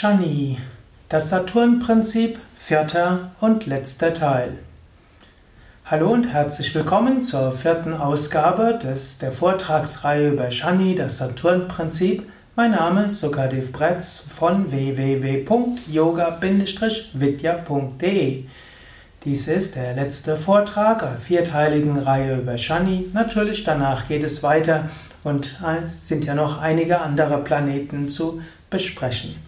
Shani, das Saturnprinzip, vierter und letzter Teil. Hallo und herzlich willkommen zur vierten Ausgabe des, der Vortragsreihe über Shani, das Saturnprinzip. Mein Name ist Sukadev Bretz von www.yoga-vidya.de. Dies ist der letzte Vortrag einer vierteiligen Reihe über Shani. Natürlich, danach geht es weiter und sind ja noch einige andere Planeten zu besprechen.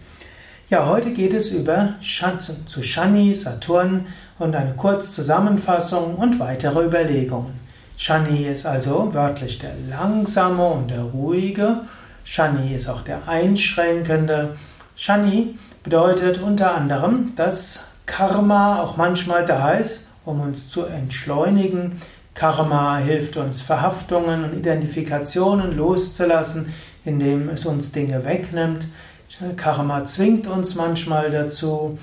Ja, heute geht es über zu Shani, Saturn und eine Kurzzusammenfassung und weitere Überlegungen. Shani ist also wörtlich der langsame und der ruhige. Shani ist auch der einschränkende. Shani bedeutet unter anderem, dass Karma auch manchmal da ist, um uns zu entschleunigen. Karma hilft uns, Verhaftungen und Identifikationen loszulassen, indem es uns Dinge wegnimmt. Karma zwingt uns manchmal dazu,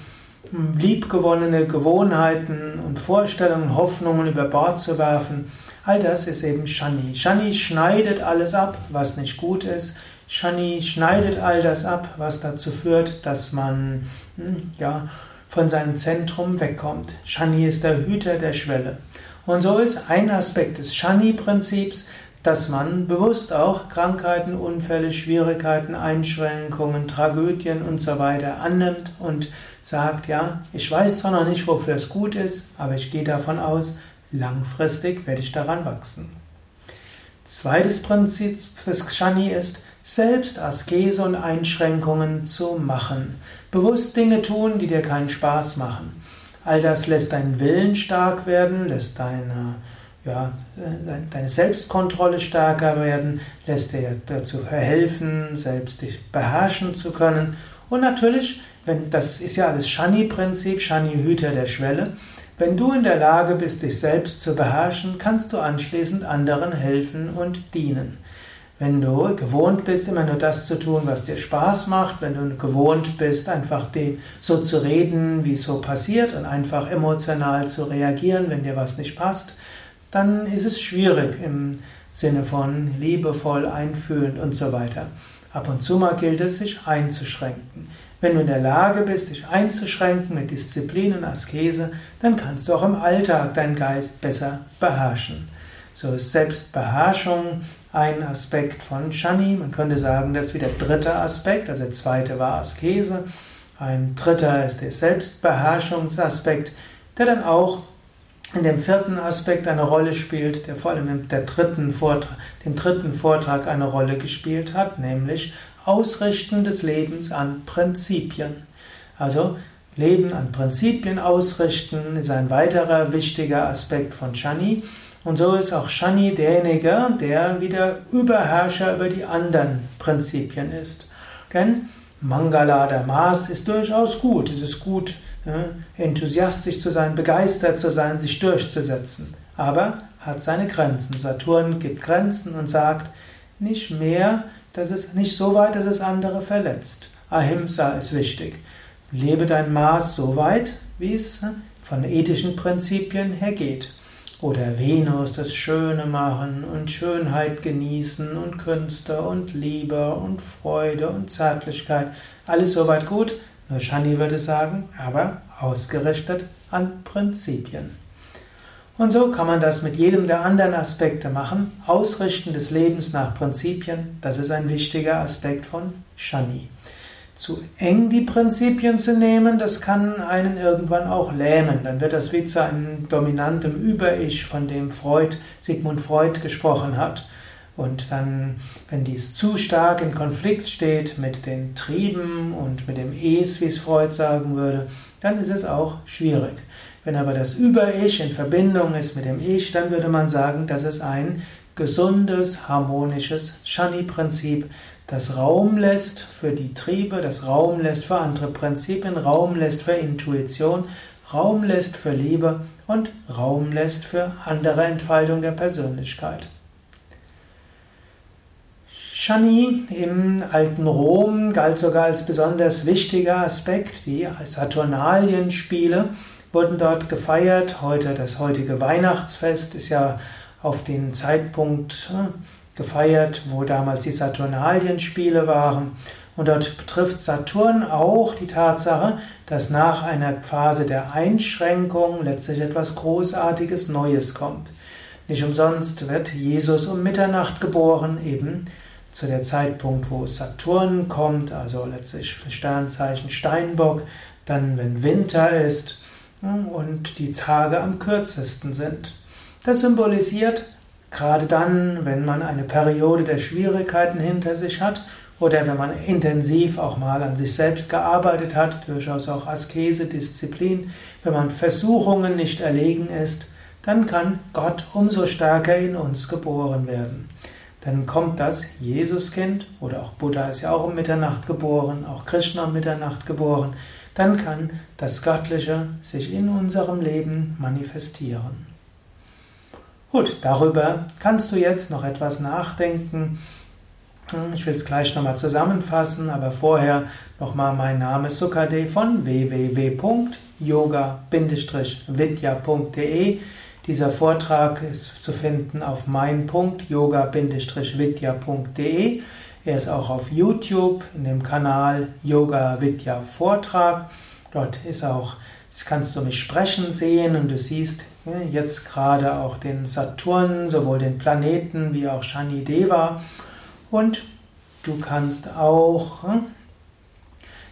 liebgewonnene Gewohnheiten und Vorstellungen, Hoffnungen über Bord zu werfen. All das ist eben Shani. Shani schneidet alles ab, was nicht gut ist. Shani schneidet all das ab, was dazu führt, dass man hm, ja, von seinem Zentrum wegkommt. Shani ist der Hüter der Schwelle. Und so ist ein Aspekt des Shani-Prinzips, dass man bewusst auch Krankheiten, Unfälle, Schwierigkeiten, Einschränkungen, Tragödien und so weiter annimmt und sagt, ja, ich weiß zwar noch nicht, wofür es gut ist, aber ich gehe davon aus, langfristig werde ich daran wachsen. Zweites Prinzip des Kshani ist, selbst Askese und Einschränkungen zu machen. Bewusst Dinge tun, die dir keinen Spaß machen. All das lässt deinen Willen stark werden, lässt deine ja, deine Selbstkontrolle stärker werden, lässt dir dazu verhelfen, selbst dich beherrschen zu können. Und natürlich, wenn, das ist ja alles Shani-Prinzip, Shani-Hüter der Schwelle. Wenn du in der Lage bist, dich selbst zu beherrschen, kannst du anschließend anderen helfen und dienen. Wenn du gewohnt bist, immer nur das zu tun, was dir Spaß macht, wenn du gewohnt bist, einfach so zu reden, wie es so passiert und einfach emotional zu reagieren, wenn dir was nicht passt, dann ist es schwierig im Sinne von liebevoll, einfühlend und so weiter. Ab und zu mal gilt es, sich einzuschränken. Wenn du in der Lage bist, dich einzuschränken mit Disziplin und Askese, dann kannst du auch im Alltag deinen Geist besser beherrschen. So ist Selbstbeherrschung ein Aspekt von Shani. Man könnte sagen, das ist wie der dritte Aspekt. Also der zweite war Askese. Ein dritter ist der Selbstbeherrschungsaspekt, der dann auch in dem vierten Aspekt eine Rolle spielt, der vor allem im dritten Vortrag, dem dritten Vortrag eine Rolle gespielt hat, nämlich Ausrichten des Lebens an Prinzipien. Also Leben an Prinzipien ausrichten ist ein weiterer wichtiger Aspekt von Shani. Und so ist auch Shani derjenige, der wieder Überherrscher über die anderen Prinzipien ist. Denn Mangala, der Mars, ist durchaus gut. Es ist gut, enthusiastisch zu sein, begeistert zu sein, sich durchzusetzen. Aber hat seine Grenzen. Saturn gibt Grenzen und sagt, nicht mehr, dass es nicht so weit, dass es andere verletzt. Ahimsa ist wichtig. Lebe dein Maß so weit, wie es von ethischen Prinzipien her geht. Oder Venus, das Schöne machen und Schönheit genießen und Künste und Liebe und Freude und Zärtlichkeit. Alles soweit gut, nur Shani würde sagen, aber ausgerichtet an Prinzipien. Und so kann man das mit jedem der anderen Aspekte machen. Ausrichten des Lebens nach Prinzipien, das ist ein wichtiger Aspekt von Shani. Zu eng die Prinzipien zu nehmen, das kann einen irgendwann auch lähmen. Dann wird das wie zu einem dominanten Über-Ich, von dem Freud, Sigmund Freud gesprochen hat. Und dann, wenn dies zu stark in Konflikt steht mit den Trieben und mit dem Es, wie es Freud sagen würde, dann ist es auch schwierig. Wenn aber das Über-Ich in Verbindung ist mit dem Ich, dann würde man sagen, das ist ein gesundes, harmonisches Shani-Prinzip, das Raum lässt für die Triebe, das Raum lässt für andere Prinzipien, Raum lässt für Intuition, Raum lässt für Liebe und Raum lässt für andere Entfaltung der Persönlichkeit. Shani im alten Rom galt sogar als besonders wichtiger Aspekt. Die Saturnalienspiele wurden dort gefeiert. Heute das heutige Weihnachtsfest ist ja auf den Zeitpunkt äh, gefeiert, wo damals die Saturnalienspiele waren. Und dort betrifft Saturn auch die Tatsache, dass nach einer Phase der Einschränkung letztlich etwas Großartiges Neues kommt. Nicht umsonst wird Jesus um Mitternacht geboren, eben zu der Zeitpunkt, wo Saturn kommt, also letztlich Sternzeichen Steinbock, dann wenn Winter ist und die Tage am kürzesten sind. Das symbolisiert gerade dann, wenn man eine Periode der Schwierigkeiten hinter sich hat oder wenn man intensiv auch mal an sich selbst gearbeitet hat, durchaus auch Askese, Disziplin, wenn man Versuchungen nicht erlegen ist, dann kann Gott umso stärker in uns geboren werden. Dann kommt das Jesuskind oder auch Buddha ist ja auch um Mitternacht geboren, auch Krishna um Mitternacht geboren, dann kann das Göttliche sich in unserem Leben manifestieren. Gut, darüber kannst du jetzt noch etwas nachdenken. Ich will es gleich nochmal zusammenfassen, aber vorher nochmal mein Name Sukade von www.yoga-vidya.de. Dieser Vortrag ist zu finden auf mein.yoga-vidya.de. Er ist auch auf YouTube in dem Kanal Yoga Vidya Vortrag. Dort ist auch, kannst du mich sprechen sehen und du siehst jetzt gerade auch den Saturn, sowohl den Planeten wie auch Shani Deva. Und du kannst auch hm,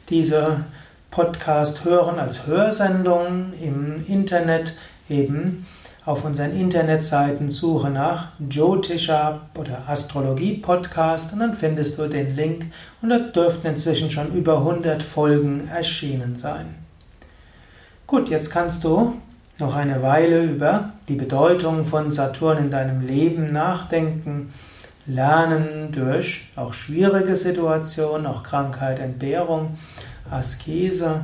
diese Podcast hören als Hörsendung im Internet eben auf unseren Internetseiten suche nach Jyotisha oder Astrologie Podcast und dann findest du den Link und da dürften inzwischen schon über 100 Folgen erschienen sein. Gut, jetzt kannst du noch eine Weile über die Bedeutung von Saturn in deinem Leben nachdenken, lernen durch auch schwierige Situationen, auch Krankheit, Entbehrung, Askese,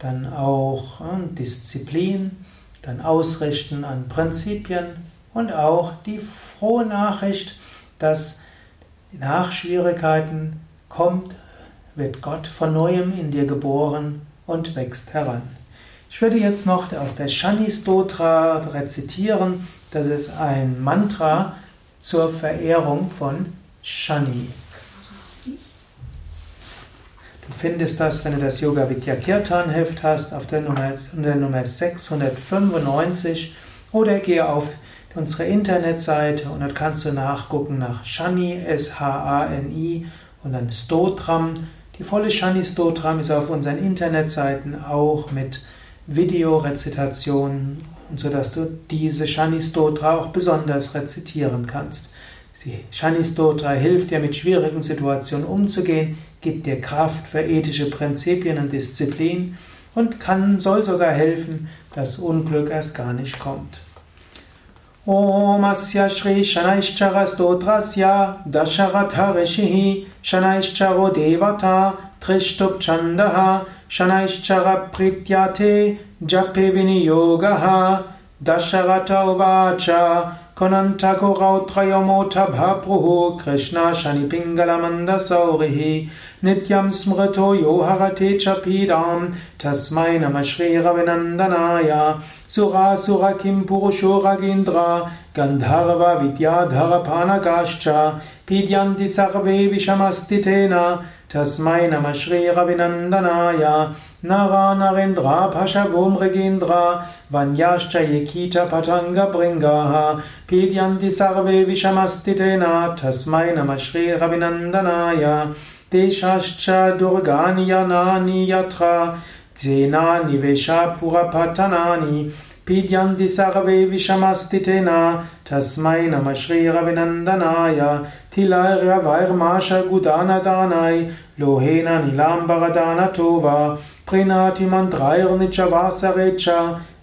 dann auch äh, Disziplin dann ausrichten an Prinzipien und auch die frohe Nachricht, dass nach Schwierigkeiten kommt, wird Gott von neuem in dir geboren und wächst heran. Ich würde jetzt noch aus der Shani Stotra rezitieren. Das ist ein Mantra zur Verehrung von Shani. Du findest das, wenn du das Yoga Vidya Kirtan Heft hast, auf der Nummer, der Nummer 695 oder gehe auf unsere Internetseite und dort kannst du nachgucken nach Shani, S-H-A-N-I und dann Stotram. Die volle Shani Stotram ist auf unseren Internetseiten auch mit Videorezitationen, sodass du diese Shani Stotra auch besonders rezitieren kannst. Shani Stotra hilft dir mit schwierigen Situationen umzugehen, gibt dir Kraft für ethische Prinzipien und Disziplin und kann, soll sogar helfen, dass Unglück erst gar nicht kommt. Om Asya Shri Shanaishchara Stotrasya Dasharatha छन्दः शनैश्चरप्रीत्याथे जपि विनियोगः। दशगवाच कुनोष्ठपुः कृष्ण कृष्णशनिपिङ्गलमन्दसौरिः नित्यं स्मृतो यो हे च पीरां तस्मै नमः श्रेहविनन्दनाय सुखासुख किम्पूशोकिन्द्रा गन्धर्व विद्याधगफानकाश्च पीड्यन्ति सर्वे विषमस्तिथेन तस्मै नमः श्रीरविनन्दनाय नवा नवेन्द्वा वन्याश्च ये कीट पठङ्गाः सर्वे विषमस्थितेन तस्मै नमः श्रीरविनन्दनाय तेषाश्च दुर्गानि यनानि यथा जेनानि वेशापुह पठनानि सर्वे विषमस्थितेन तस्मै नमः श्रीरविनन्दनाय तिलाय वैर्माशगुदानदानाय लोहेन निलाम्बगता नठो वा फिनाथिमन्त्रायग्निचवासवे च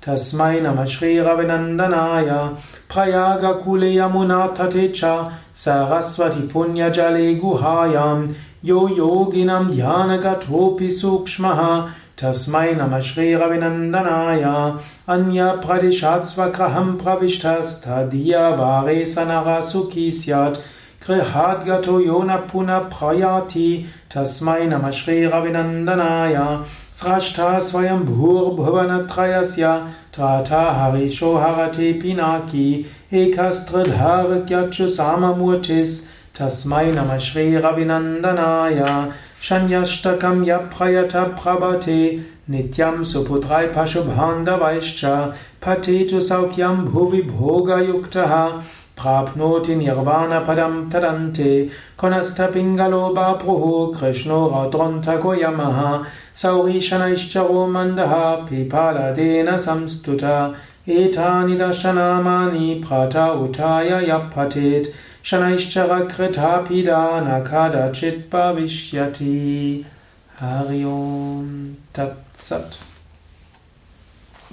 तस्मै नमः श्रेरविनन्दनाय फयागकुले अमुनाथे च सहस्वति पुण्यजले गुहायां यो योगिनं ध्यानकथोऽपि सूक्ष्मः तस्मै नमः श्रेरविनन्दनाय अन्य फरिषात् स्वकहं प्रविष्ठस्त स न सुखी स्यात् गृहाद्गतो यो न पुनः प्रयाति तस्मै नमः श्रीरविनन्दनाय स्रष्टा स्वयं भूर्भुवनत्रयस्य स्वयं हरिशो हरति पिनाकी एकस्थक्यक्षु तस्मै नमः श्रीरविनन्दनाय शन्यष्टकं यप्रयथ प्रभते नित्यं सुपुत्राय पशुभान्धवैश्च फटे तु सौख्यं भुवि भोगयुक्तः प्राप्नोति निर्वाणपदं तरन्ते कुनस्थपिङ्गलोपापुः कृष्णो रौद्रन्थको यमः शनैश्च वो मन्दः पिपालदेन संस्तुत एतानि दशनामानि नामानि फट उठाय यः पठेत् शनैश्च वक्षापि न कदाचित् भविष्यति हरि ओम् तत्सत्